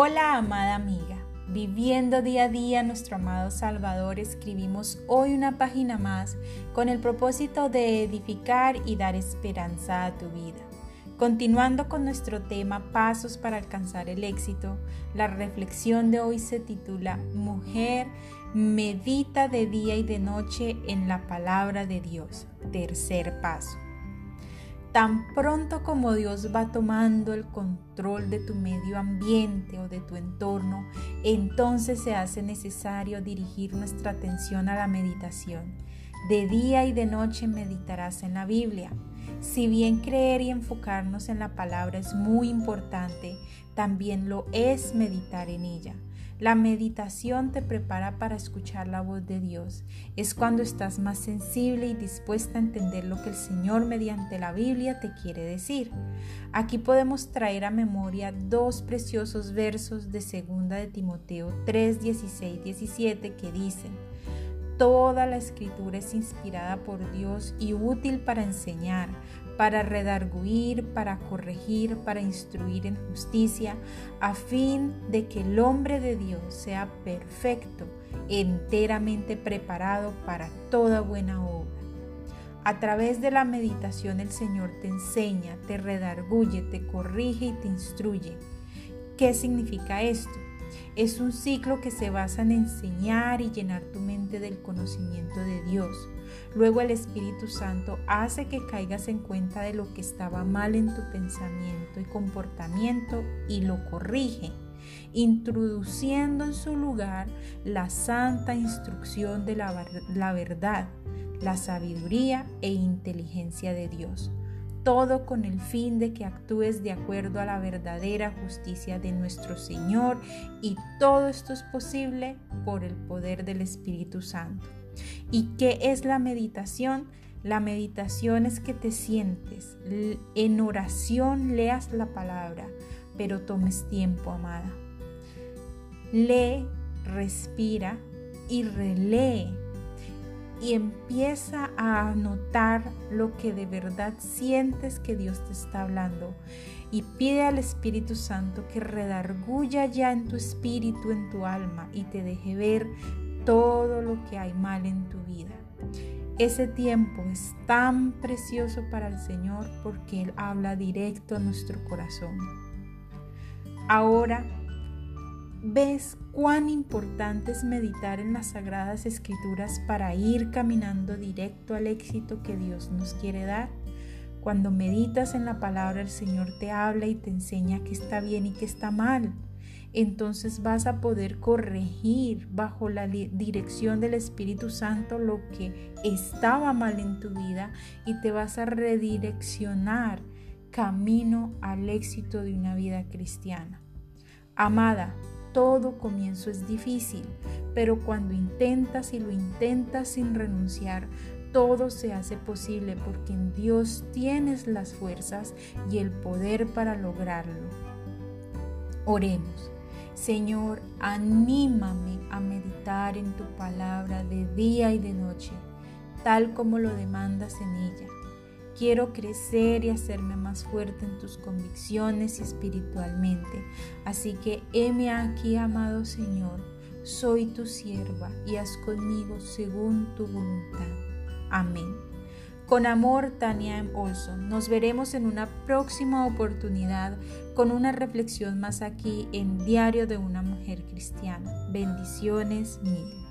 Hola amada amiga, viviendo día a día nuestro amado Salvador, escribimos hoy una página más con el propósito de edificar y dar esperanza a tu vida. Continuando con nuestro tema Pasos para alcanzar el éxito, la reflexión de hoy se titula Mujer, medita de día y de noche en la palabra de Dios. Tercer paso. Tan pronto como Dios va tomando el control de tu medio ambiente o de tu entorno, entonces se hace necesario dirigir nuestra atención a la meditación. De día y de noche meditarás en la Biblia. Si bien creer y enfocarnos en la palabra es muy importante, también lo es meditar en ella. La meditación te prepara para escuchar la voz de Dios. Es cuando estás más sensible y dispuesta a entender lo que el Señor mediante la Biblia te quiere decir. Aquí podemos traer a memoria dos preciosos versos de 2 de Timoteo 3, 16, 17 que dicen, Toda la escritura es inspirada por Dios y útil para enseñar, para redarguir, para corregir, para instruir en justicia, a fin de que el hombre de Dios sea perfecto, enteramente preparado para toda buena obra. A través de la meditación el Señor te enseña, te redarguye, te corrige y te instruye. ¿Qué significa esto? Es un ciclo que se basa en enseñar y llenar tu mente del conocimiento de Dios. Luego el Espíritu Santo hace que caigas en cuenta de lo que estaba mal en tu pensamiento y comportamiento y lo corrige, introduciendo en su lugar la santa instrucción de la, la verdad, la sabiduría e inteligencia de Dios todo con el fin de que actúes de acuerdo a la verdadera justicia de nuestro Señor y todo esto es posible por el poder del Espíritu Santo. ¿Y qué es la meditación? La meditación es que te sientes en oración, leas la palabra, pero tomes tiempo, amada. Lee, respira y relee y empieza a notar lo que de verdad sientes que Dios te está hablando y pide al Espíritu Santo que redarguya ya en tu espíritu, en tu alma y te deje ver todo lo que hay mal en tu vida. Ese tiempo es tan precioso para el Señor porque Él habla directo a nuestro corazón. Ahora ¿Ves cuán importante es meditar en las sagradas escrituras para ir caminando directo al éxito que Dios nos quiere dar? Cuando meditas en la palabra, el Señor te habla y te enseña que está bien y que está mal. Entonces vas a poder corregir bajo la dirección del Espíritu Santo lo que estaba mal en tu vida y te vas a redireccionar camino al éxito de una vida cristiana. Amada, todo comienzo es difícil, pero cuando intentas y lo intentas sin renunciar, todo se hace posible porque en Dios tienes las fuerzas y el poder para lograrlo. Oremos. Señor, anímame a meditar en tu palabra de día y de noche, tal como lo demandas en ella. Quiero crecer y hacerme más fuerte en tus convicciones y espiritualmente. Así que heme aquí, amado Señor, soy tu sierva y haz conmigo según tu voluntad. Amén. Con amor, Tania. Olson. Nos veremos en una próxima oportunidad con una reflexión más aquí en Diario de una Mujer Cristiana. Bendiciones mil.